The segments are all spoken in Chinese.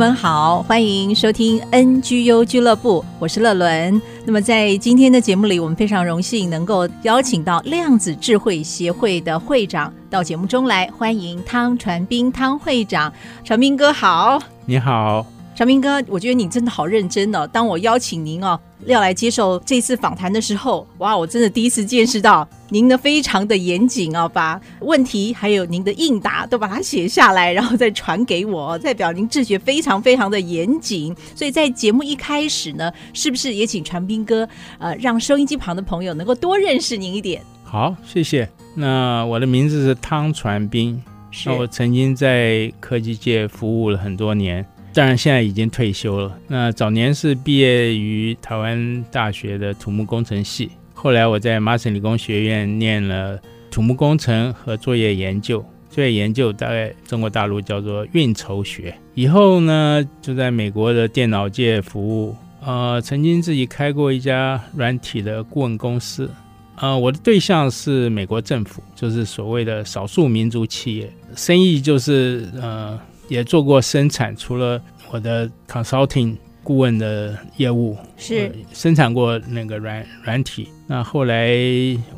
们好，欢迎收听 NGU 俱乐部，我是乐伦。那么在今天的节目里，我们非常荣幸能够邀请到量子智慧协会的会长到节目中来，欢迎汤传斌汤会长。传斌哥好，你好。传斌哥，我觉得你真的好认真哦。当我邀请您哦要来接受这次访谈的时候，哇，我真的第一次见识到您呢非常的严谨哦，把问题还有您的应答都把它写下来，然后再传给我，代表您治学非常非常的严谨。所以在节目一开始呢，是不是也请传斌哥呃让收音机旁的朋友能够多认识您一点？好，谢谢。那我的名字是汤传斌，那我曾经在科技界服务了很多年。当然，现在已经退休了。那早年是毕业于台湾大学的土木工程系，后来我在麻省理工学院念了土木工程和作业研究。作业研究大概中国大陆叫做运筹学。以后呢，就在美国的电脑界服务。呃，曾经自己开过一家软体的顾问公司。呃，我的对象是美国政府，就是所谓的少数民族企业，生意就是呃。也做过生产，除了我的 consulting 顾问的业务，是生产过那个软软体。那后来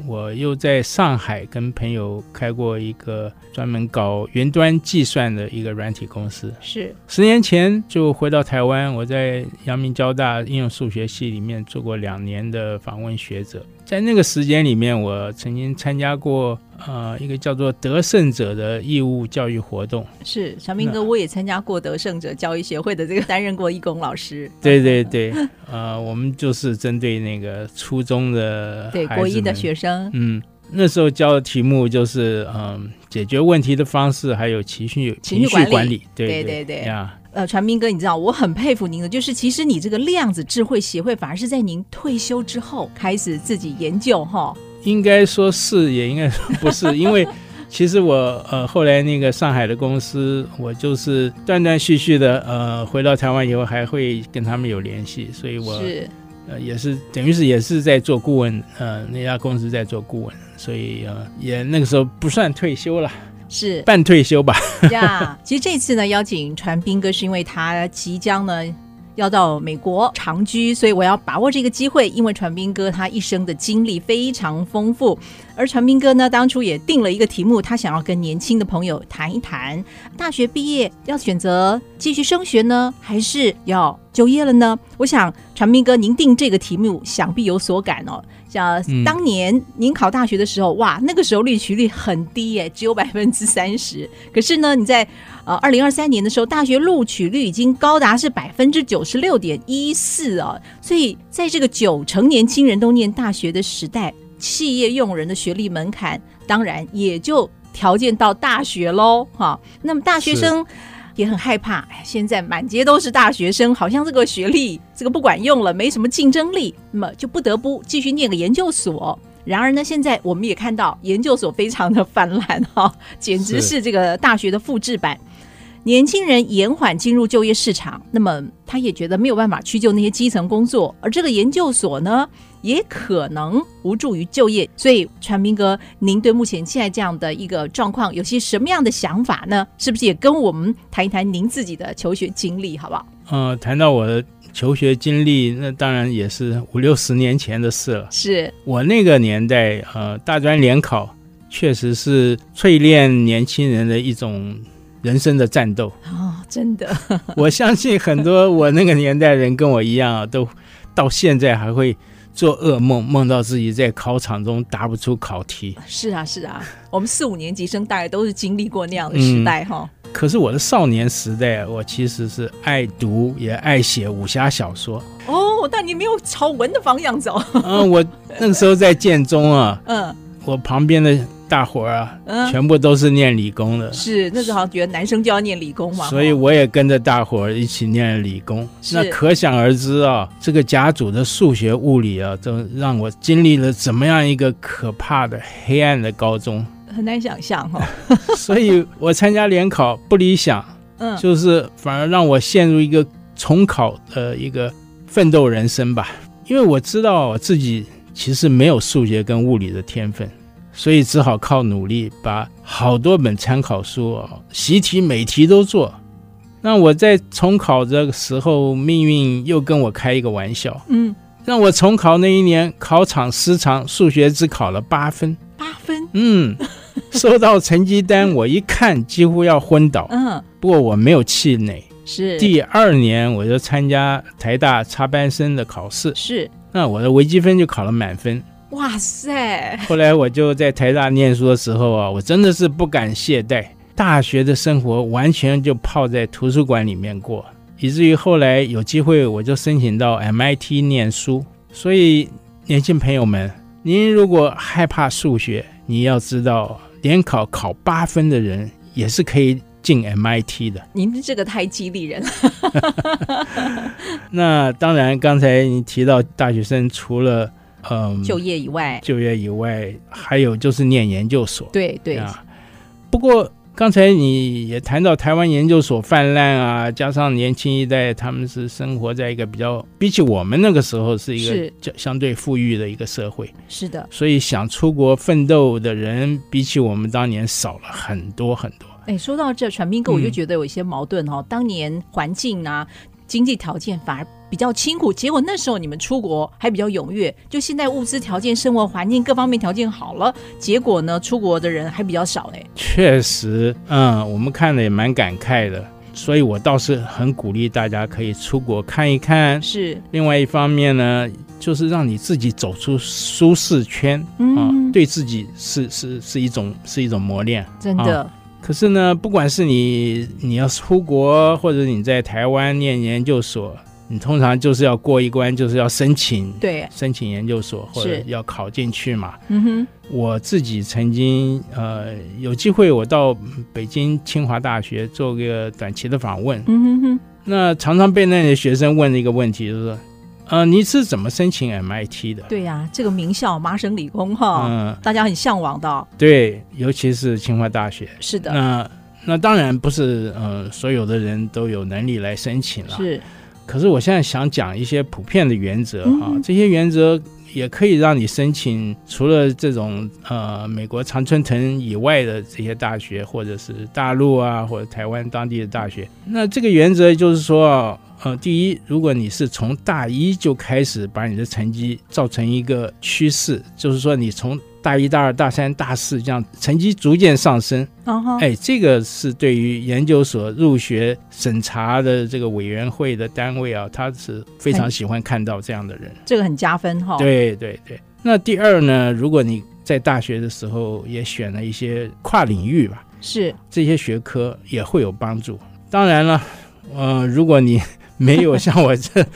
我又在上海跟朋友开过一个专门搞云端计算的一个软体公司。是十年前就回到台湾，我在阳明交大应用数学系里面做过两年的访问学者。在那个时间里面，我曾经参加过呃一个叫做得胜者的义务教育活动。是小明哥，我也参加过得胜者教育协会的这个担任过义工老师。对对对，呃，我们就是针对那个初中的对国一的学生，嗯，那时候教的题目就是嗯、呃、解决问题的方式，还有情绪情绪管理。对对对对呀。呃，传斌哥，你知道我很佩服您的，就是其实你这个量子智慧协会反而是在您退休之后开始自己研究哈。应该说是，也应该说不是，因为其实我呃后来那个上海的公司，我就是断断续续的呃回到台湾以后还会跟他们有联系，所以我是呃也是等于是也是在做顾问，呃那家公司在做顾问，所以呃也那个时候不算退休了。是半退休吧。呀，其实这次呢，邀请传斌哥是因为他即将呢要到美国长居，所以我要把握这个机会，因为传斌哥他一生的经历非常丰富。而传斌哥呢，当初也定了一个题目，他想要跟年轻的朋友谈一谈：大学毕业要选择继续升学呢，还是要就业了呢？我想传斌哥您定这个题目，想必有所感哦。像当年您考大学的时候，哇，那个时候录取率很低耶，只有百分之三十。可是呢，你在呃二零二三年的时候，大学录取率已经高达是百分之九十六点一四啊。所以在这个九成年轻人都念大学的时代。企业用人的学历门槛，当然也就条件到大学喽，哈。那么大学生也很害怕，现在满街都是大学生，好像这个学历这个不管用了，没什么竞争力，那么就不得不继续念个研究所。然而呢，现在我们也看到研究所非常的泛滥，哈，简直是这个大学的复制版。年轻人延缓进入就业市场，那么他也觉得没有办法去就那些基层工作，而这个研究所呢，也可能无助于就业。所以，传明哥，您对目前现在这样的一个状况有些什么样的想法呢？是不是也跟我们谈一谈您自己的求学经历，好不好？呃，谈到我的求学经历，那当然也是五六十年前的事了。是我那个年代，呃，大专联考确实是淬炼年轻人的一种。人生的战斗哦，真的，我相信很多我那个年代人跟我一样啊，都到现在还会做噩梦，梦到自己在考场中答不出考题。是啊，是啊，我们四五年级生大概都是经历过那样的时代哈、嗯。可是我的少年时代，我其实是爱读也爱写武侠小说。哦，但你没有朝文的方向走。嗯，我那个时候在建中啊，嗯，我旁边的。大伙儿啊，嗯、全部都是念理工的。是那时候好像觉得男生就要念理工嘛，所以我也跟着大伙儿一起念理工。那可想而知啊，这个甲组的数学、物理啊，都让我经历了怎么样一个可怕的黑暗的高中，很难想象哈。所以我参加联考不理想，嗯，就是反而让我陷入一个重考的一个奋斗人生吧。因为我知道我自己其实没有数学跟物理的天分，所以只好靠努力把好多本参考书哦，习题每题都做。那我在重考的时候，命运又跟我开一个玩笑，嗯，让我重考那一年考场失常，数学只考了八分，八分，嗯，收到成绩单我一看几乎要昏倒，嗯，不过我没有气馁。是。第二年我就参加台大插班生的考试，是。那我的微积分就考了满分。哇塞！后来我就在台大念书的时候啊，我真的是不敢懈怠，大学的生活完全就泡在图书馆里面过，以至于后来有机会我就申请到 MIT 念书。所以年轻朋友们，您如果害怕数学，你要知道联考考八分的人也是可以。进 MIT 的，您这个太激励人了。那当然，刚才你提到大学生除了嗯就业以外，就业以外，还有就是念研究所。对对啊。不过刚才你也谈到台湾研究所泛滥啊，加上年轻一代他们是生活在一个比较比起我们那个时候是一个较相对富裕的一个社会。是的。所以想出国奋斗的人比起我们当年少了很多很多。哎，说到这，传斌哥，我就觉得有一些矛盾哈、哦。嗯、当年环境啊，经济条件反而比较清苦，结果那时候你们出国还比较踊跃。就现在物资条件、生活环境各方面条件好了，结果呢，出国的人还比较少哎。确实，嗯，我们看了也蛮感慨的，所以我倒是很鼓励大家可以出国看一看。是。另外一方面呢，就是让你自己走出舒适圈，嗯、啊，对自己是是是一种是一种磨练，真的。啊可是呢，不管是你你要出国，或者你在台湾念研究所，你通常就是要过一关，就是要申请，对，申请研究所或者要考进去嘛。嗯哼，我自己曾经呃有机会，我到北京清华大学做个短期的访问。嗯哼哼，那常常被那些学生问的一个问题就是说。呃，你是怎么申请 MIT 的？对呀、啊，这个名校麻省理工哈，嗯，大家很向往的。对，尤其是清华大学。是的。那那当然不是，呃，所有的人都有能力来申请了。是。可是我现在想讲一些普遍的原则哈，嗯、这些原则也可以让你申请，除了这种呃美国常春藤以外的这些大学，或者是大陆啊，或者台湾当地的大学。那这个原则就是说。呃，第一，如果你是从大一就开始把你的成绩造成一个趋势，就是说你从大一、大二、大三、大四这样成绩逐渐上升，uh huh. 哎，这个是对于研究所入学审查的这个委员会的单位啊，他是非常喜欢看到这样的人，这个很加分哈。对对对。那第二呢，如果你在大学的时候也选了一些跨领域吧，是这些学科也会有帮助。当然了，呃，如果你没有像我这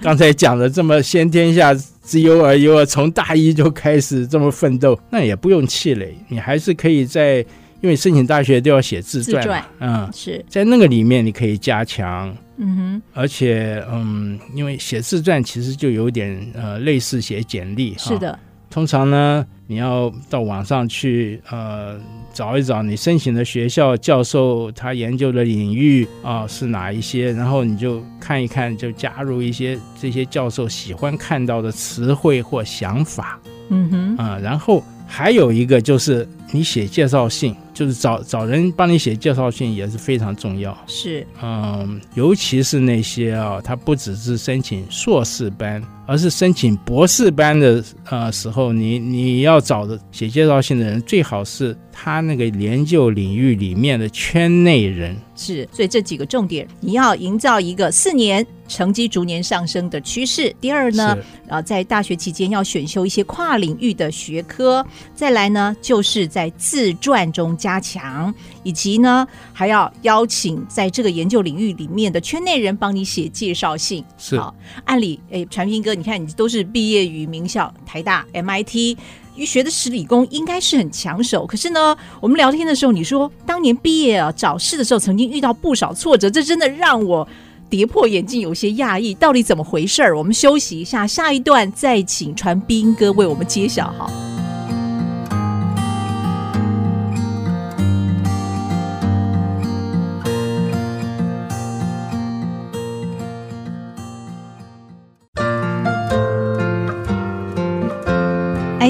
刚才讲的这么先天下之忧而忧啊，从大一就开始这么奋斗，那也不用气馁，你还是可以在，因为申请大学都要写自传，自传。嗯，是。在那个里面你可以加强，嗯哼，而且嗯，因为写自传其实就有点呃类似写简历，是的，通常呢你要到网上去呃。找一找你申请的学校教授，他研究的领域啊是哪一些，然后你就看一看，就加入一些这些教授喜欢看到的词汇或想法，嗯哼，啊，然后还有一个就是你写介绍信。就是找找人帮你写介绍信也是非常重要，是，嗯，尤其是那些啊，他不只是申请硕士班，而是申请博士班的呃时候，你你要找的写介绍信的人，最好是他那个研究领域里面的圈内人。是，所以这几个重点，你要营造一个四年成绩逐年上升的趋势。第二呢，啊是，在大学期间要选修一些跨领域的学科。再来呢，就是在自传中加强，以及呢，还要邀请在这个研究领域里面的圈内人帮你写介绍信。是，按理，哎，传斌哥，你看你都是毕业于名校台大、MIT，学的是理工，应该是很抢手。可是呢，我们聊天的时候，你说当年毕业啊找事的时候，曾经遇到不少挫折，这真的让我跌破眼镜，有些讶异，到底怎么回事儿？我们休息一下，下一段再请传斌哥为我们揭晓。好。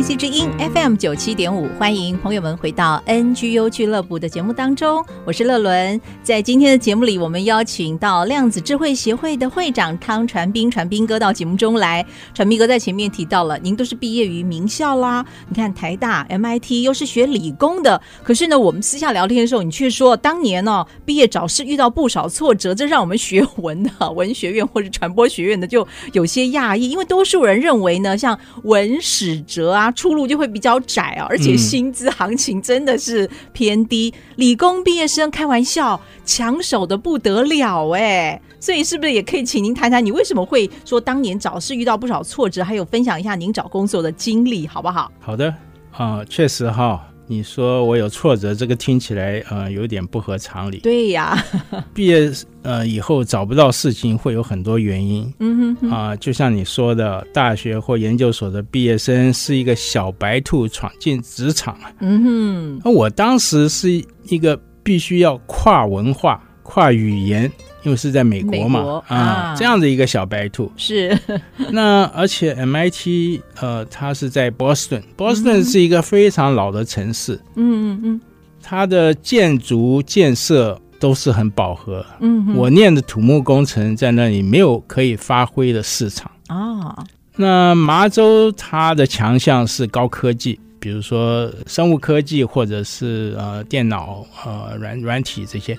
IC 之音 FM 九七点五，欢迎朋友们回到 NGU 俱乐部的节目当中，我是乐伦。在今天的节目里，我们邀请到量子智慧协会的会长汤传斌，传斌哥到节目中来。传斌哥在前面提到了，您都是毕业于名校啦，你看台大、MIT 又是学理工的，可是呢，我们私下聊天的时候，你却说当年呢、毕业找事遇到不少挫折，这让我们学文的文学院或者传播学院的就有些讶异，因为多数人认为呢，像文史哲啊。出路就会比较窄啊，而且薪资行情真的是偏低。嗯、理工毕业生开玩笑，抢手的不得了哎，所以是不是也可以请您谈谈，你为什么会说当年找事遇到不少挫折，还有分享一下您找工作的经历，好不好？好的啊、呃，确实哈。你说我有挫折，这个听起来呃有点不合常理。对呀，毕业呃以后找不到事情会有很多原因。嗯哼啊、呃，就像你说的，大学或研究所的毕业生是一个小白兔闯进职场。嗯哼，那我当时是一个必须要跨文化、跨语言。因为是在美国嘛，国啊，啊，这样的一个小白兔。是。那而且 MIT 呃，它是在波士顿，波士顿是一个非常老的城市，嗯嗯嗯，它的建筑建设都是很饱和，嗯，我念的土木工程在那里没有可以发挥的市场。啊。那麻州它的强项是高科技，比如说生物科技或者是呃电脑呃软软体这些。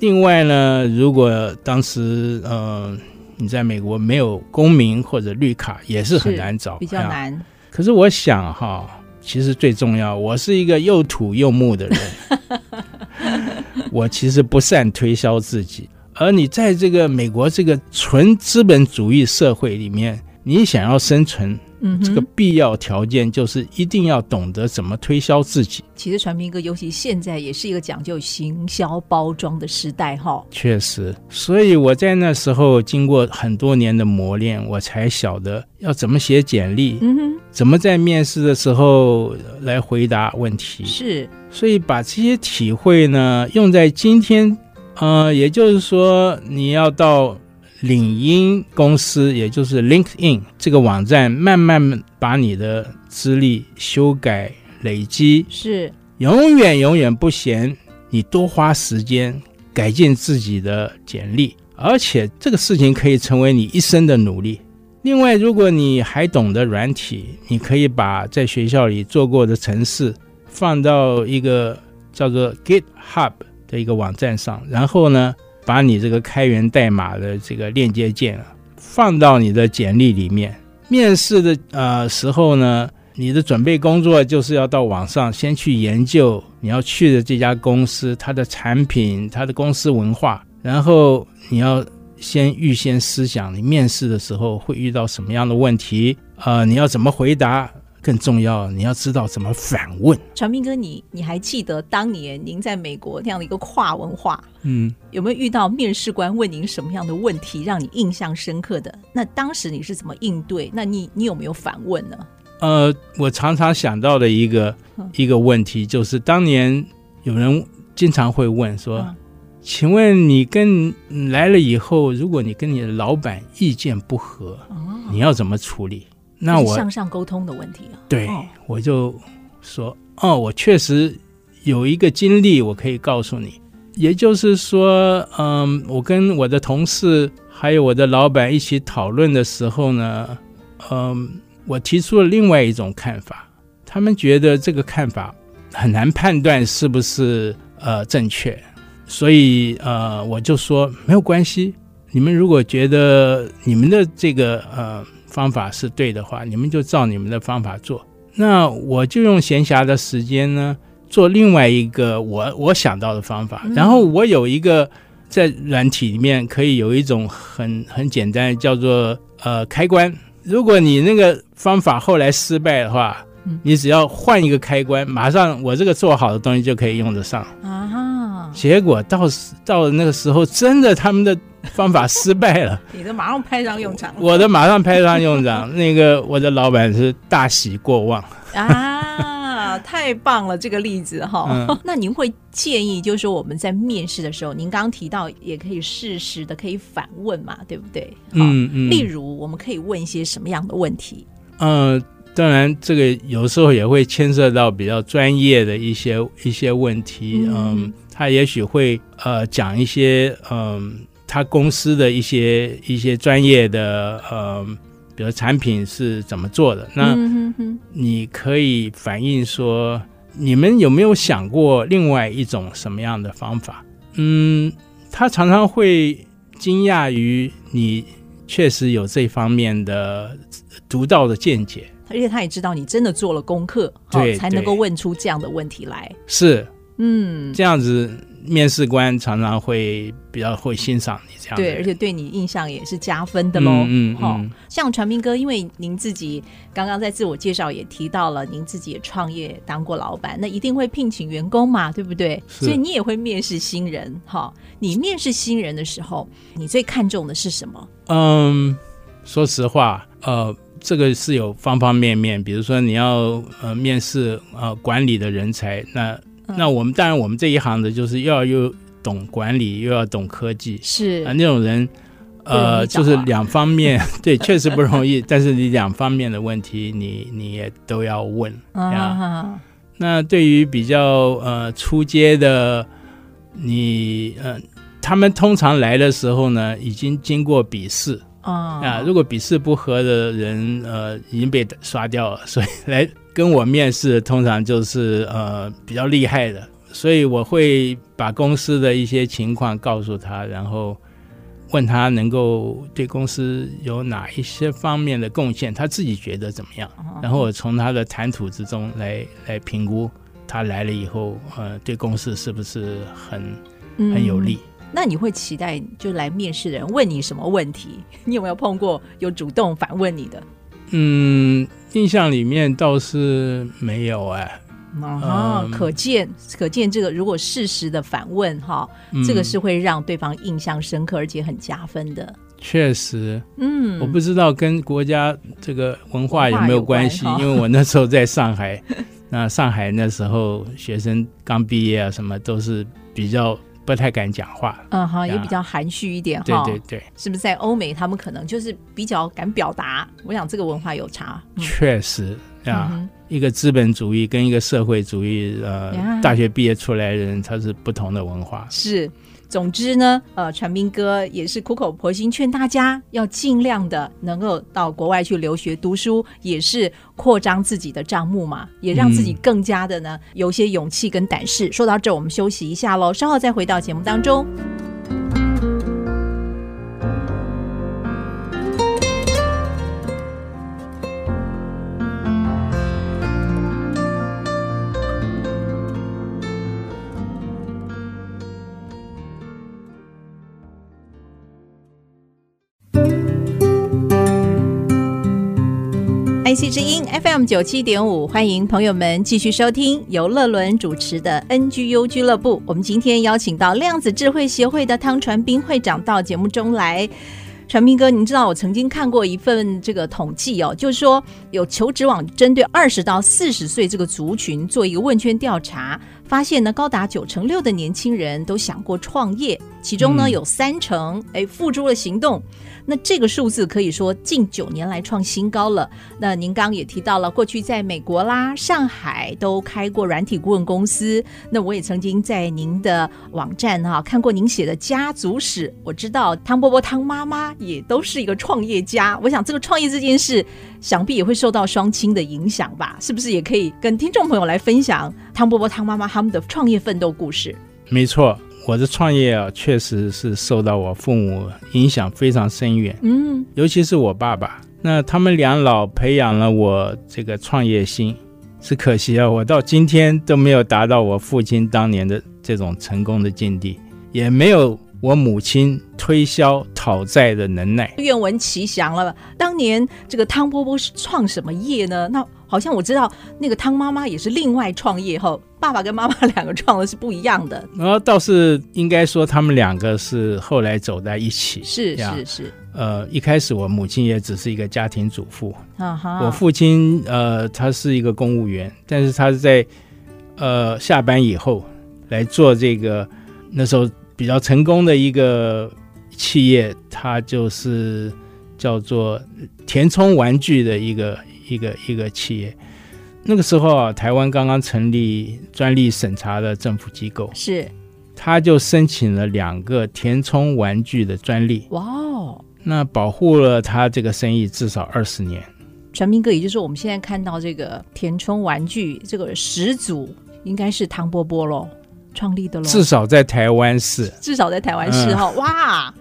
另外呢，如果当时呃你在美国没有公民或者绿卡，也是很难找，比较难。啊。可是我想哈，其实最重要，我是一个又土又木的人，我其实不善推销自己。而你在这个美国这个纯资本主义社会里面，你想要生存。嗯，这个必要条件就是一定要懂得怎么推销自己。其实传明哥，尤其现在也是一个讲究行销包装的时代，哈。确实，所以我在那时候经过很多年的磨练，我才晓得要怎么写简历，嗯哼，怎么在面试的时候来回答问题。是，所以把这些体会呢用在今天，呃，也就是说你要到。领英公司，也就是 LinkedIn 这个网站，慢慢把你的资历修改累积，是永远永远不嫌你多花时间改进自己的简历，而且这个事情可以成为你一生的努力。另外，如果你还懂得软体，你可以把在学校里做过的程式放到一个叫做 GitHub 的一个网站上，然后呢，把你这个开源代码的这个链接键啊放到你的简历里面。面试的呃时候呢，你的准备工作就是要到网上先去研究你要去的这家公司，它的产品、它的公司文化，然后你要先预先思想你面试的时候会遇到什么样的问题，呃，你要怎么回答。更重要，你要知道怎么反问。传斌哥，你你还记得当年您在美国那样的一个跨文化，嗯，有没有遇到面试官问您什么样的问题让你印象深刻的？那当时你是怎么应对？那你你有没有反问呢？呃，我常常想到的一个、嗯、一个问题就是，当年有人经常会问说：“嗯、请问你跟来了以后，如果你跟你的老板意见不合，哦、你要怎么处理？”那我向上沟通的问题啊，对，哦、我就说哦，我确实有一个经历，我可以告诉你。也就是说，嗯，我跟我的同事还有我的老板一起讨论的时候呢，嗯，我提出了另外一种看法，他们觉得这个看法很难判断是不是呃正确，所以呃，我就说没有关系，你们如果觉得你们的这个呃。方法是对的话，你们就照你们的方法做。那我就用闲暇的时间呢，做另外一个我我想到的方法。然后我有一个在软体里面可以有一种很很简单叫做呃开关。如果你那个方法后来失败的话，嗯，你只要换一个开关，马上我这个做好的东西就可以用得上啊。结果到到了那个时候，真的他们的方法失败了，你的马上派上用场，我的马上派上用场。那个我的老板是大喜过望啊。太棒了，这个例子哈。嗯、那您会建议，就是说我们在面试的时候，您刚刚提到也可以适时的可以反问嘛，对不对？嗯嗯。例如，我们可以问一些什么样的问题？嗯、呃，当然，这个有时候也会牵涉到比较专业的一些一些问题。嗯，呃、他也许会呃讲一些嗯、呃，他公司的一些一些专业的呃。比如产品是怎么做的？那你可以反映说，你们有没有想过另外一种什么样的方法？嗯，他常常会惊讶于你确实有这方面的独到的见解，而且他也知道你真的做了功课，对，才能够问出这样的问题来。是，嗯，这样子。面试官常常会比较会欣赏你这样，对，而且对你印象也是加分的喽。嗯嗯，嗯，像传明哥，因为您自己刚刚在自我介绍也提到了，您自己也创业当过老板，那一定会聘请员工嘛，对不对？所以你也会面试新人，哈。你面试新人的时候，你最看重的是什么？嗯，说实话，呃，这个是有方方面面，比如说你要呃面试呃管理的人才，那。那我们当然，我们这一行的就是要又懂管理，又要懂科技，是。啊，那种人，呃，就是两方面，对，确实不容易。但是你两方面的问题，你你也都要问啊。那对于比较呃初阶的，你呃，他们通常来的时候呢，已经经过笔试啊。如果笔试不合的人，呃，已经被刷掉了，所以来。跟我面试通常就是呃比较厉害的，所以我会把公司的一些情况告诉他，然后问他能够对公司有哪一些方面的贡献，他自己觉得怎么样，然后我从他的谈吐之中来来评估他来了以后，呃，对公司是不是很很有利。嗯，那你会期待就来面试的人问你什么问题？你有没有碰过有主动反问你的？嗯，印象里面倒是没有哎、欸，啊、嗯，可见可见这个如果适时的反问哈，嗯、这个是会让对方印象深刻而且很加分的。确实，嗯，我不知道跟国家这个文化有没有关系，关因为我那时候在上海，那上海那时候学生刚毕业啊，什么都是比较。不太敢讲话，嗯哈，也比较含蓄一点哈。对对对，是不是在欧美他们可能就是比较敢表达？我想这个文化有差。确实啊，一个资本主义跟一个社会主义，呃，大学毕业出来的人，他是不同的文化。是。总之呢，呃，传斌哥也是苦口婆心劝大家要尽量的能够到国外去留学读书，也是扩张自己的账目嘛，也让自己更加的呢有些勇气跟胆识。说到这，我们休息一下喽，稍后再回到节目当中。C 之音 FM 九七点五，欢迎朋友们继续收听由乐伦主持的 NGU 俱乐部。我们今天邀请到量子智慧协会的汤传斌会长到节目中来。传斌哥，您知道我曾经看过一份这个统计哦，就是说有求职网针对二十到四十岁这个族群做一个问卷调查，发现呢高达九成六的年轻人都想过创业，其中呢有三成哎付诸了行动。那这个数字可以说近九年来创新高了。那您刚刚也提到了，过去在美国啦、上海都开过软体顾问公司。那我也曾经在您的网站哈、啊、看过您写的家族史。我知道汤伯伯、汤妈妈也都是一个创业家。我想这个创业这件事，想必也会受到双亲的影响吧？是不是也可以跟听众朋友来分享汤伯伯、汤妈妈他们的创业奋斗故事？没错。我的创业啊，确实是受到我父母影响非常深远。嗯，尤其是我爸爸，那他们两老培养了我这个创业心。只可惜啊，我到今天都没有达到我父亲当年的这种成功的境地，也没有我母亲推销讨债的能耐。愿闻其详了。当年这个汤波波是创什么业呢？那。好像我知道那个汤妈妈也是另外创业后，爸爸跟妈妈两个创的是不一样的。然后倒是应该说他们两个是后来走在一起。是是是。呃，一开始我母亲也只是一个家庭主妇，啊哈。我父亲呃他是一个公务员，但是他是在呃下班以后来做这个那时候比较成功的一个企业，它就是叫做填充玩具的一个。一个一个企业，那个时候啊，台湾刚刚成立专利审查的政府机构，是，他就申请了两个填充玩具的专利。哇哦，那保护了他这个生意至少二十年。传明哥，也就是我们现在看到这个填充玩具这个始祖，应该是唐伯伯喽，创立的喽。至少在台湾是，至少在台湾是哈，嗯、哇。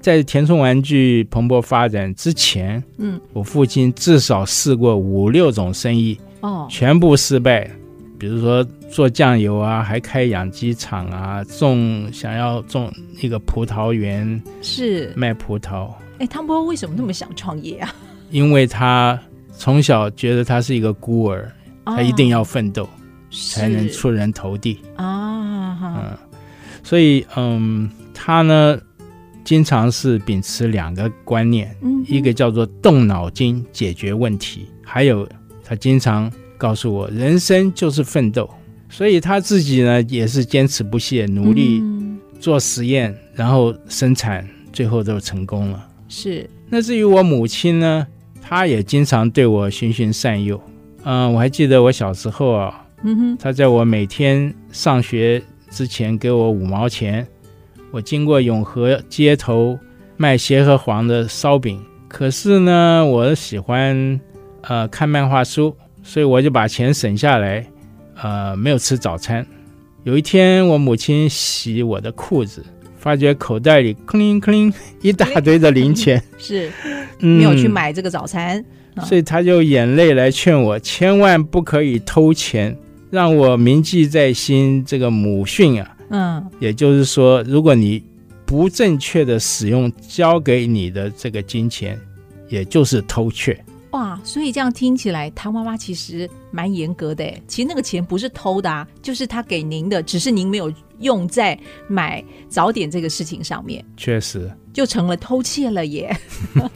在填充玩具蓬勃发展之前，嗯，我父亲至少试过五六种生意，哦，全部失败。比如说做酱油啊，还开养鸡场啊，种想要种一个葡萄园，是卖葡萄。哎，汤波为什么那么想创业啊？因为他从小觉得他是一个孤儿，哦、他一定要奋斗，才能出人头地啊。嗯，所以嗯，他呢。经常是秉持两个观念，嗯、一个叫做动脑筋解决问题，还有他经常告诉我，人生就是奋斗。所以他自己呢也是坚持不懈，努力做实验，嗯、然后生产，最后都成功了。是。那至于我母亲呢，她也经常对我循循善诱。嗯，我还记得我小时候啊，嗯哼，她在我每天上学之前给我五毛钱。我经过永和街头卖协和黄的烧饼，可是呢，我喜欢呃看漫画书，所以我就把钱省下来，呃，没有吃早餐。有一天，我母亲洗我的裤子，发觉口袋里一大堆的零钱，是 没有去买这个早餐，嗯，所以她就眼泪来劝我，千万不可以偷钱，让我铭记在心。这个母训啊。嗯，也就是说，如果你不正确的使用交给你的这个金钱，也就是偷窃。哇，所以这样听起来，他妈妈其实蛮严格的。其实那个钱不是偷的啊，就是他给您的，只是您没有用在买早点这个事情上面。确实，就成了偷窃了耶。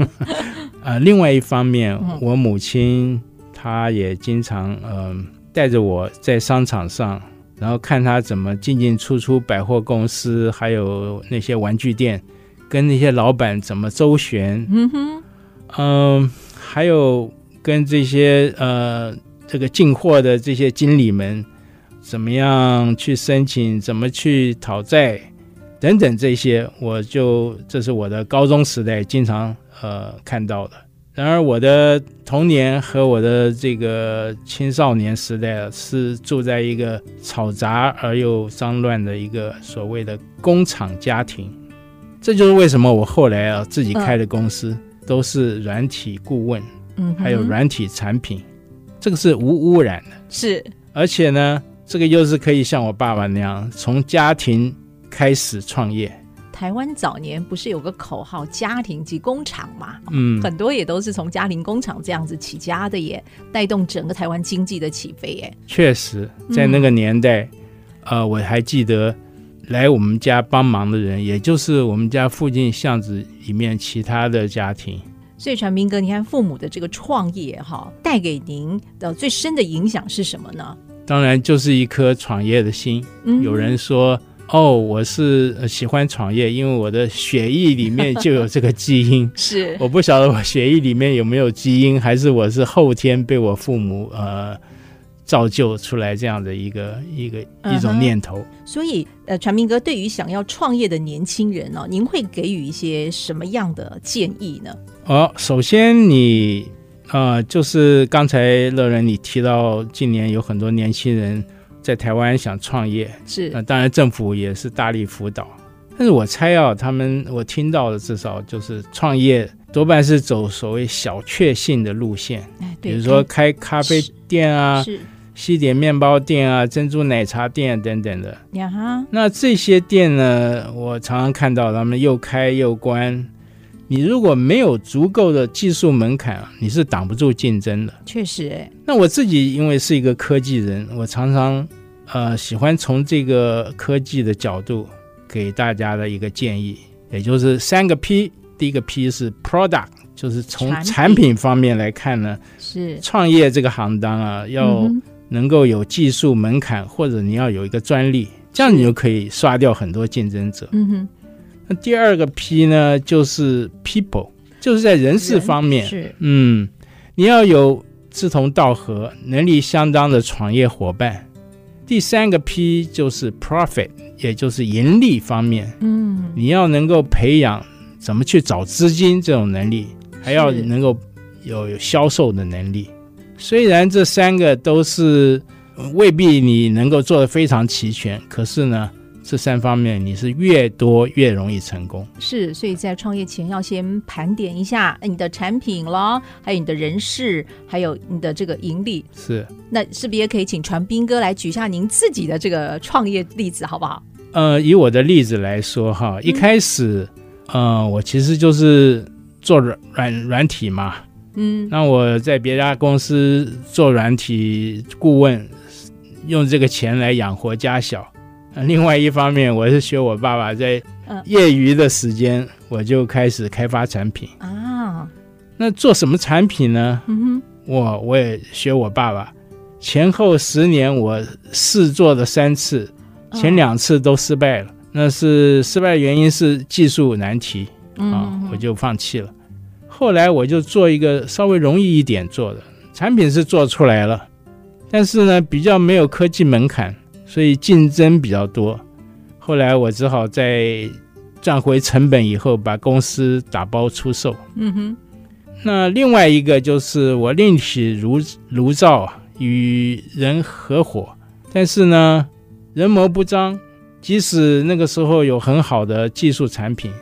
呃，另外一方面，我母亲她也经常嗯、呃、带着我在商场上。然后看他怎么进进出出百货公司，还有那些玩具店，跟那些老板怎么周旋，嗯哼，嗯，还有跟这些呃这个进货的这些经理们怎么样去申请，怎么去讨债等等这些，我就这是我的高中时代经常呃看到的。然而，我的童年和我的这个青少年时代是住在一个嘈杂而又脏乱的一个所谓的工厂家庭。这就是为什么我后来啊自己开的公司都是软体顾问，嗯，还有软体产品，这个是无污染的，是。而且呢，这个又是可以像我爸爸那样从家庭开始创业。台湾早年不是有个口号“家庭及工厂”嘛？嗯，很多也都是从家庭工厂这样子起家的耶，带动整个台湾经济的起飞耶。确实，在那个年代，嗯、呃，我还记得来我们家帮忙的人，也就是我们家附近巷子里面其他的家庭。所以，传斌哥，你看父母的这个创业哈，带给您的最深的影响是什么呢？当然，就是一颗创业的心。嗯，有人说。哦，我是喜欢创业，因为我的血液里面就有这个基因。是，我不晓得我血液里面有没有基因，还是我是后天被我父母呃造就出来这样的一个一个一种念头。Uh-huh. 所以，呃，传明哥对于想要创业的年轻人呢、哦，您会给予一些什么样的建议呢？哦，首先你呃，就是刚才乐仁你提到，近年有很多年轻人。在台湾想创业是，那、呃、当然政府也是大力辅导，但是我猜啊，他们我听到的至少就是创业多半是走所谓小确幸的路线，哎、比如说开咖啡店啊，西点面包店啊，珍珠奶茶店等等的。呀哈，那这些店呢，我常常看到他们又开又关，你如果没有足够的技术门槛，你是挡不住竞争的。确实，哎，那我自己因为是一个科技人，我常常呃喜欢从这个科技的角度给大家的一个建议，也就是三个 P。第一个 P 是 Product，就是从产品方面来看呢，是创业这个行当啊，要能够有技术门槛，或者你要有一个专利，这样你就可以刷掉很多竞争者。嗯哼。那第二个 P 呢，就是 People，就是在人事方面，是嗯，你要有志同道合、能力相当的创业伙伴。第三个 P 就是 Profit，也就是盈利方面，嗯，你要能够培养。怎么去找资金这种能力，还要能够有有销售的能力。虽然这三个都是未必你能够做得非常齐全，可是呢，这三方面你是越多越容易成功。是，所以在创业前要先盘点一下你的产品咯，还有你的人事，还有你的这个盈利。是，那是不是也可以请传斌哥来举一下您自己的这个创业例子，好不好？呃，以我的例子来说哈，一开始。嗯嗯，我其实就是做软软软体嘛，嗯，那我在别家公司做软体顾问，用这个钱来养活家小。另外一方面，我是学我爸爸，在业余的时间，我就开始开发产品啊。那做什么产品呢？我我也学我爸爸，前后十年我试做了三次，前两次都失败了。那是失败的原因是技术难题啊，我就放弃了。后来我就做一个稍微容易一点做的产品，是做出来了，但是呢比较没有科技门槛，所以竞争比较多。后来我只好在赚回成本以后，把公司打包出售。嗯哼。那另外一个就是我另起炉炉灶与人合伙，但是呢人谋不张。即使那个时候有很好的技术产品，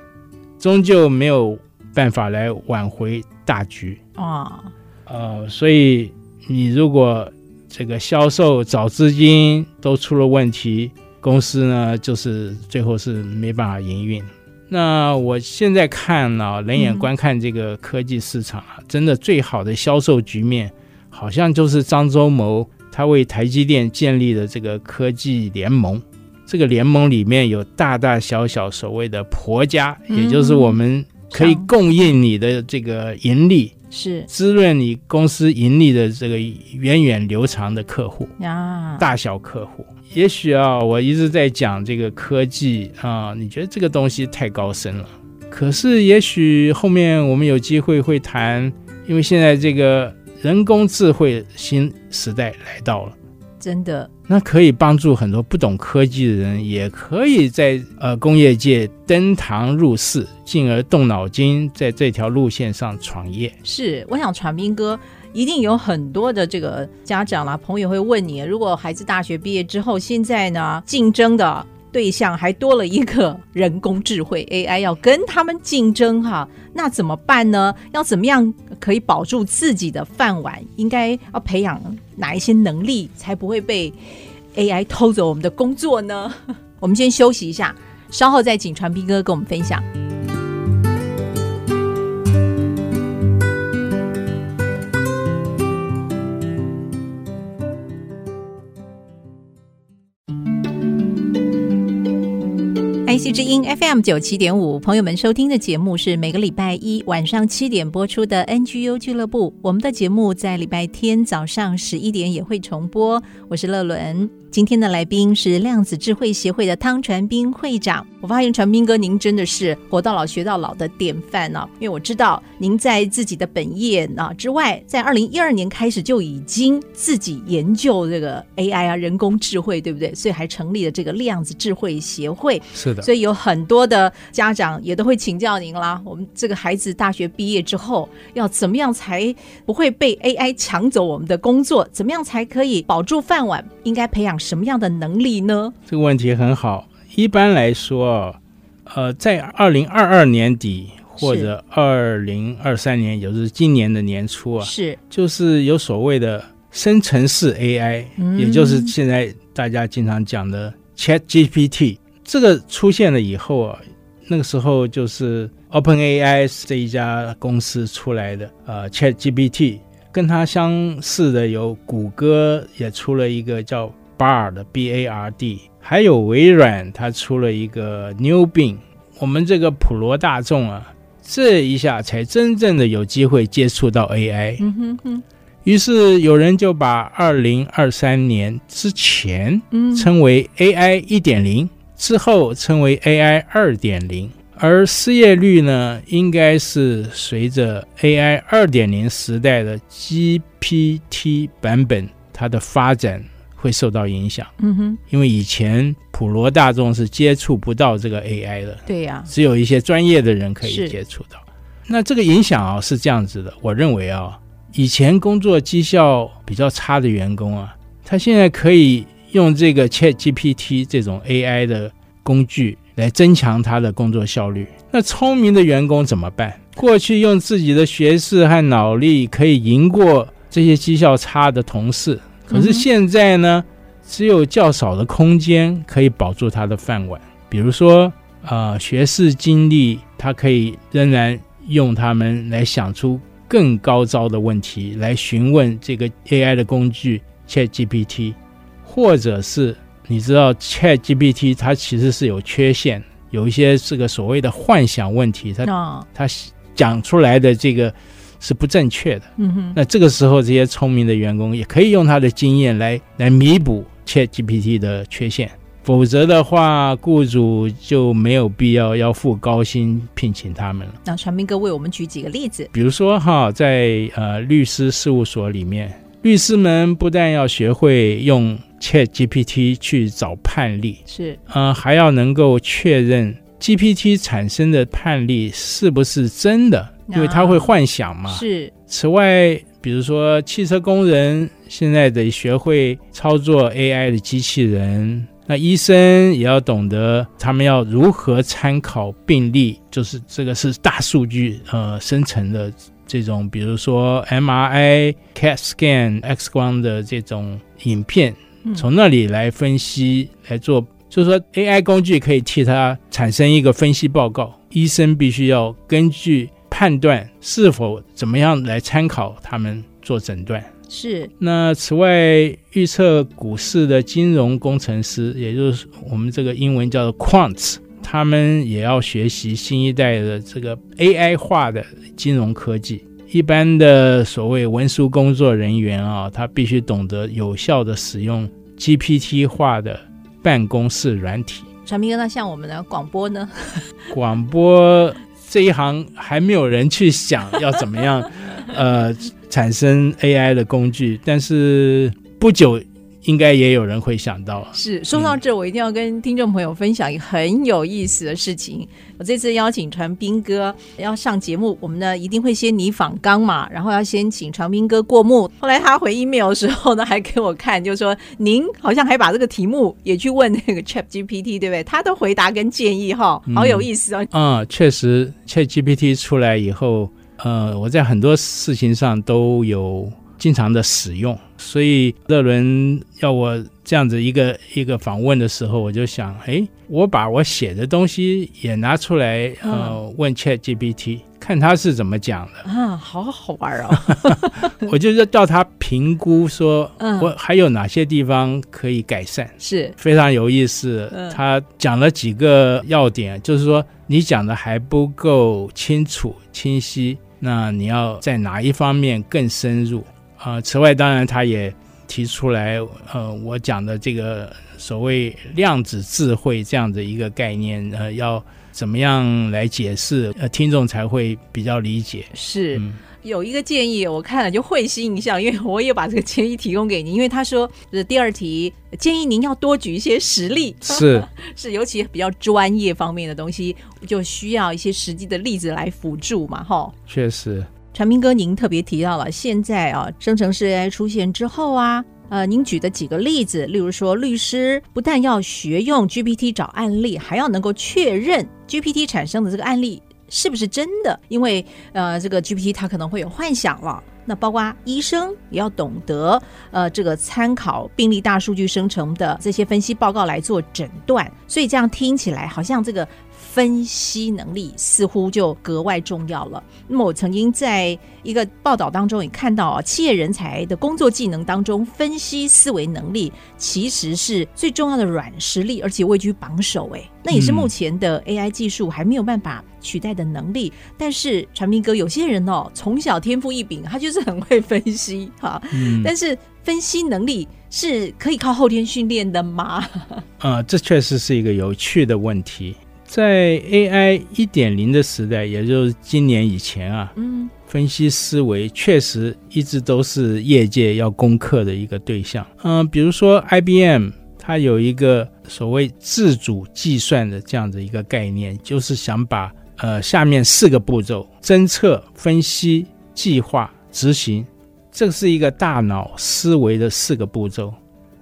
终究没有办法来挽回大局啊。呃，所以你如果这个销售找资金都出了问题，公司呢就是最后是没办法营运。那我现在看呢、啊，冷眼观看这个科技市场啊，嗯、真的最好的销售局面，好像就是张忠谋他为台积电建立的这个科技联盟。这个联盟里面有大大小小所谓的婆家，也就是我们可以供应你的这个盈利，是滋润你公司盈利的这个源远流长的客户呀，大小客户。也许啊，我一直在讲这个科技啊，你觉得这个东西太高深了。可是也许后面我们有机会会谈，因为现在这个人工智慧新时代来到了。真的，那可以帮助很多不懂科技的人，也可以在呃工业界登堂入室，进而动脑筋，在这条路线上创业。是，我想传斌哥一定有很多的这个家长啦、朋友会问你，如果孩子大学毕业之后，现在呢竞争的。对象还多了一个人工智慧 AI，要跟他们竞争哈，那怎么办呢？要怎么样可以保住自己的饭碗？应该要培养哪一些能力，才不会被 AI 偷走我们的工作呢？我们先休息一下，稍后再请传斌哥跟我们分享。IC 之音 FM 九七点五，朋友们收听的节目是每个礼拜一晚上七点播出的 NGU 俱乐部。我们的节目在礼拜天早上十一点也会重播。我是乐伦。今天的来宾是量子智慧协会的汤传斌会长。我发现传斌哥，您真的是活到老学到老的典范呢。因为我知道您在自己的本业啊之外，在二零一二年开始就已经自己研究这个 AI 啊人工智慧，对不对？所以还成立了这个量子智慧协会。是的。所以有很多的家长也都会请教您啦。我们这个孩子大学毕业之后，要怎么样才不会被 AI 抢走我们的工作？怎么样才可以保住饭碗？应该培养什么样的能力呢？这个问题很好。一般来说，呃，在二零二二年底或者二零二三年，也就是今年的年初啊，是就是有所谓的生成式 AI，嗯，也就是现在大家经常讲的 ChatGPT，这个出现了以后啊，那个时候就是 OpenAI 这一家公司出来的，呃，ChatGPT，跟它相似的有谷歌也出了一个叫 Bard，B-A-R-D，还有微软，它出了一个 New Bing。我们这个普罗大众啊，这一下才真正的有机会接触到 AI。嗯哼哼。于是有人就把二零二三年之前称为 AI 一点零，之后称为 AI 二点零，而失业率呢，应该是随着 AI 二点零时代的 GPT 版本它的发展会受到影响。嗯哼，因为以前普罗大众是接触不到这个 AI 的，对呀，只有一些专业的人可以接触到。那这个影响啊是这样子的，我认为啊。以前工作绩效比较差的员工啊，他现在可以用这个 ChatGPT 这种 AI 的工具来增强他的工作效率。那聪明的员工怎么办？过去用自己的学识和脑力可以赢过这些绩效差的同事，可是现在呢，只有较少的空间可以保住他的饭碗。比如说，呃，学识经历，他可以仍然用他们来想出。更高招的问题来询问这个 AI 的工具 ChatGPT，或者是你知道 ChatGPT 它其实是有缺陷，有一些这个所谓的幻想问题，它它讲出来的这个是不正确的。嗯哼，那这个时候这些聪明的员工也可以用他的经验来来弥补 ChatGPT 的缺陷。否则的话，雇主就没有必要要付高薪聘请他们了。那传明哥为我们举几个例子，比如说哈，在呃律师事务所里面，律师们不但要学会用 ChatGPT 去找判例，是，呃，还要能够确认 GPT 产生的判例是不是真的，因为它会幻想嘛。是。此外，比如说汽车工人现在得学会操作 AI 的机器人。那医生也要懂得，他们要如何参考病例，就是这个是大数据呃生成的这种，比如说 MRI、CAT scan、X 光的这种影片，从那里来分析来做，就是说 AI 工具可以替他产生一个分析报告，医生必须要根据判断是否怎么样来参考他们做诊断。是，那此外，预测股市的金融工程师，也就是我们这个英文叫做 quants，他们也要学习新一代的这个 AI 化的金融科技。一般的所谓文书工作人员啊，他必须懂得有效的使用 GPT 化的办公室软体。传彬哥，那像我们的广播呢？广播这一行还没有人去想要怎么样，呃。产生 AI 的工具，但是不久应该也有人会想到。是，说到这，我一定要跟听众朋友分享一个很有意思的事情。我这次邀请传斌哥要上节目，我们呢一定会先拟访纲嘛，然后要先请传斌哥过目。后来他回 email 的时候呢，还给我看，就是说您好像还把这个题目也去问那个 ChatGPT，对不对？他的回答跟建议哈，好有意思哦。嗯，确实，ChatGPT 出来以后。呃，我在很多事情上都有经常的使用，所以乐伦要我这样子一个一个访问的时候，我就想，哎，我把我写的东西也拿出来，呃，问 ChatGPT，看他是怎么讲的啊，好好玩哦。我就是叫他评估说，我还有哪些地方可以改善，是非常有意思。他讲了几个要点，就是说你讲的还不够清楚清晰。那你要在哪一方面更深入啊？呃，此外，当然他也提出来，呃，我讲的这个所谓量子智慧这样的一个概念，呃，要怎么样来解释，呃，听众才会比较理解。是。嗯有一个建议，我看了就会心一笑，因为我也把这个建议提供给您。因为他说，就是第二题建议您要多举一些实例，是 是，尤其比较专业方面的东西，就需要一些实际的例子来辅助嘛，哈。确实，传彬哥，您特别提到了现在啊，生成式 AI 出现之后啊，呃，您举的几个例子，例如说，律师不但要学用 GPT 找案例，还要能够确认 GPT 产生的这个案例。是不是真的？因为呃，这个 GPT 它可能会有幻想了。那包括医生也要懂得呃，这个参考病例大数据生成的这些分析报告来做诊断。所以这样听起来好像这个分析能力似乎就格外重要了。那么，我曾经在一个报道当中也看到啊，企业人才的工作技能当中，分析思维能力其实是最重要的软实力，而且位居榜首。哎，那也是目前的 AI 技术还没有办法取代的能力。嗯、但是，传斌哥，有些人哦，从小天赋异禀，他就是很会分析哈。嗯、但是，分析能力是可以靠后天训练的吗？啊、呃，这确实是一个有趣的问题。在 AI 一点零的时代，也就是今年以前啊，嗯，分析思维确实一直都是业界要攻克的一个对象。嗯、呃，比如说 IBM，它有一个所谓自主计算的这样的一个概念，就是想把呃下面四个步骤：侦测、分析、计划、执行，这是一个大脑思维的四个步骤。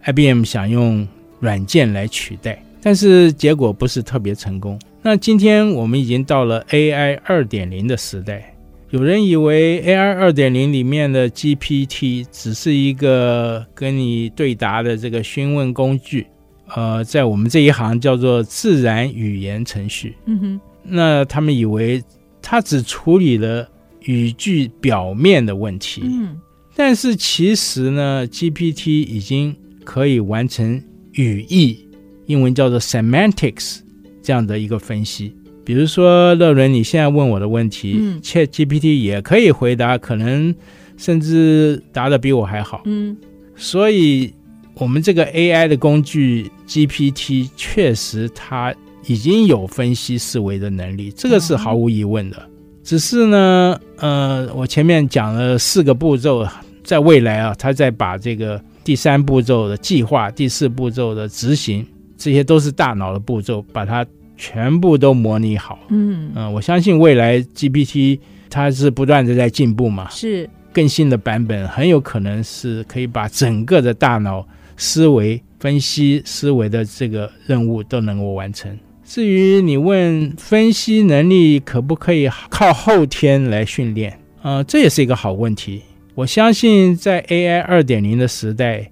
IBM 想用软件来取代。但是结果不是特别成功。那今天我们已经到了 AI 二点零的时代，有人以为 AI 二点零里面的 GPT 只是一个跟你对答的这个询问工具，呃，在我们这一行叫做自然语言程序。嗯哼，那他们以为它只处理了语句表面的问题。嗯，但是其实呢，GPT 已经可以完成语义。英文叫做 semantics，这样的一个分析。比如说，乐伦，你现在问我的问题，嗯，ChatGPT 也可以回答，可能甚至答的比我还好。嗯，所以我们这个 AI 的工具 GPT 确实它已经有分析思维的能力，这个是毫无疑问的。嗯，只是呢，呃，我前面讲了四个步骤，在未来啊，它在把这个第三步骤的计划，第四步骤的执行。这些都是大脑的步骤，把它全部都模拟好。嗯嗯，我相信未来 GPT 它是不断的在进步嘛，是更新的版本，很有可能是可以把整个的大脑思维分析思维的这个任务都能够完成。至于你问分析能力可不可以靠后天来训练，呃，这也是一个好问题。我相信在 AI 二点零的时代，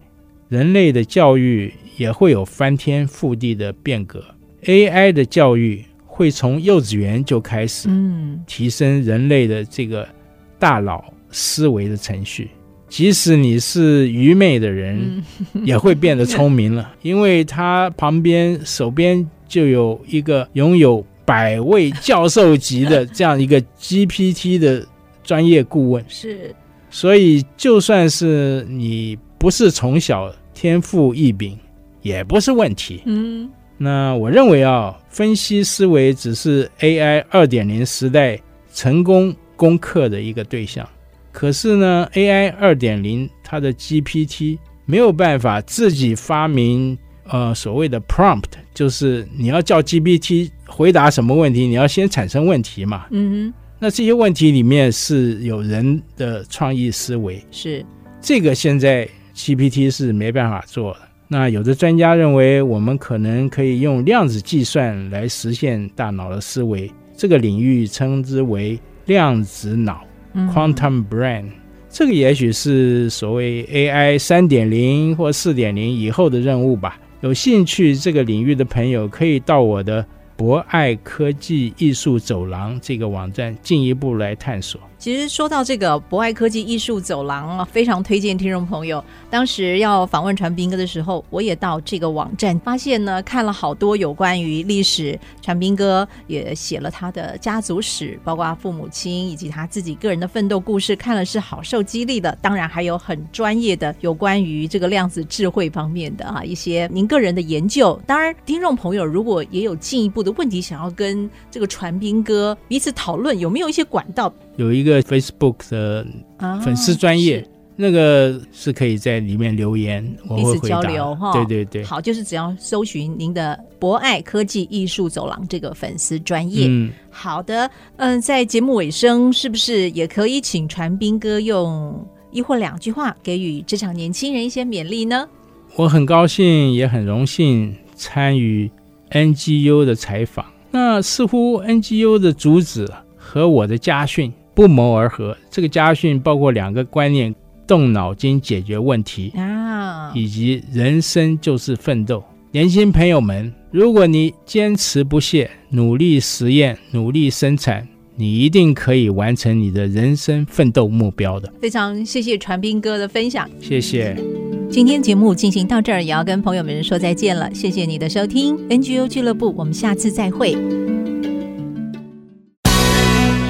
人类的教育。也会有翻天覆地的变革，AI 的教育会从幼稚园就开始，嗯，提升人类的这个大脑思维的程序。即使你是愚昧的人，也会变得聪明了，因为他旁边手边就有一个拥有百位教授级的这样一个 GPT 的专业顾问。是，所以就算是你不是从小天赋异禀。也不是问题。嗯，那我认为啊，分析思维只是 AI 二点零时代成功攻克的一个对象。可是呢，AI 二点零它的 GPT 没有办法自己发明呃所谓的 prompt，就是你要叫 GPT 回答什么问题，你要先产生问题嘛。嗯哼，那这些问题里面是有人的创意思维，是这个现在 GPT 是没办法做的。那有的专家认为，我们可能可以用量子计算来实现大脑的思维，这个领域称之为量子脑 （quantum brain）。这个也许是所谓 AI 三点零或四点零以后的任务吧。有兴趣这个领域的朋友，可以到我的博爱科技艺术走廊这个网站进一步来探索。其实说到这个博爱科技艺术走廊啊，非常推荐听众朋友。当时要访问传斌哥的时候，我也到这个网站，发现呢，看了好多有关于历史。传斌哥也写了他的家族史，包括父母亲以及他自己个人的奋斗故事，看了是好受激励的。当然还有很专业的有关于这个量子智慧方面的啊一些您个人的研究。当然，听众朋友如果也有进一步的问题想要跟这个传斌哥彼此讨论，有没有一些管道？有一个 Facebook 的粉丝专页，哦、那个是可以在里面留言，我会回答。彼此交流哈。对对对，好，就是只要搜寻您的博爱科技艺术走廊这个粉丝专业。嗯，好的，嗯，在节目尾声，是不是也可以请传斌哥用一或两句话给予职场年轻人一些勉励呢？我很高兴，也很荣幸参与 NGU 的采访。那似乎 NGU 的主旨和我的家训。不谋而合。这个家训包括两个观念：动脑筋解决问题啊，以及人生就是奋斗。年轻朋友们，如果你坚持不懈，努力实验，努力生产，你一定可以完成你的人生奋斗目标的。非常谢谢传斌哥的分享，谢谢。今天节目进行到这儿，也要跟朋友们说再见了。谢谢你的收听，NGO 俱乐部，我们下次再会。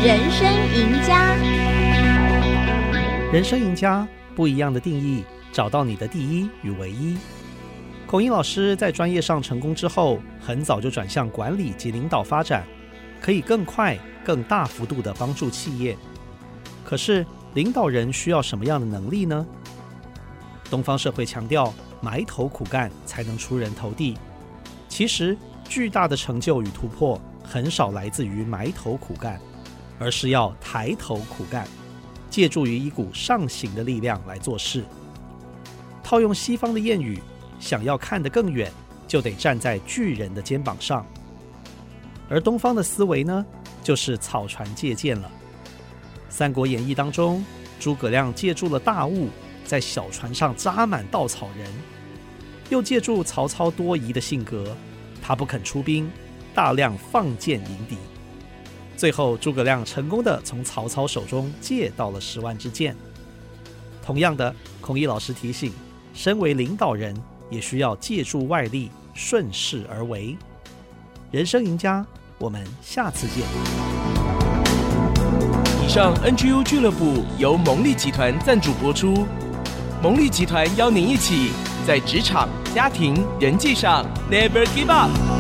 人生人生赢家不一样的定义，找到你的第一与唯一。孔乙老师在专业上成功之后，很早就转向管理及领导发展，可以更快、更大幅度地帮助企业。可是，领导人需要什么样的能力呢？东方社会强调埋头苦干才能出人头地，其实巨大的成就与突破很少来自于埋头苦干，而是要抬头苦干，借助于一股上行的力量来做事。套用西方的谚语。想要看得更远，就得站在巨人的肩膀上。而东方的思维呢，就是草船借箭了。《三国演义》当中，诸葛亮借助了大雾，在小船上扎满稻草人；又借助曹操多疑的性格，他不肯出兵，大量放箭迎敌。最后，诸葛亮成功地从曹操手中借到了十万支箭。同样的，孔乙老师提醒：身为领导人。也需要借助外力，顺势而为。人生赢家，我们下次见。以上 NGU 俱乐部由蒙利集团赞助播出。蒙利集团邀您一起在职场、家庭、人际上 Never Give Up。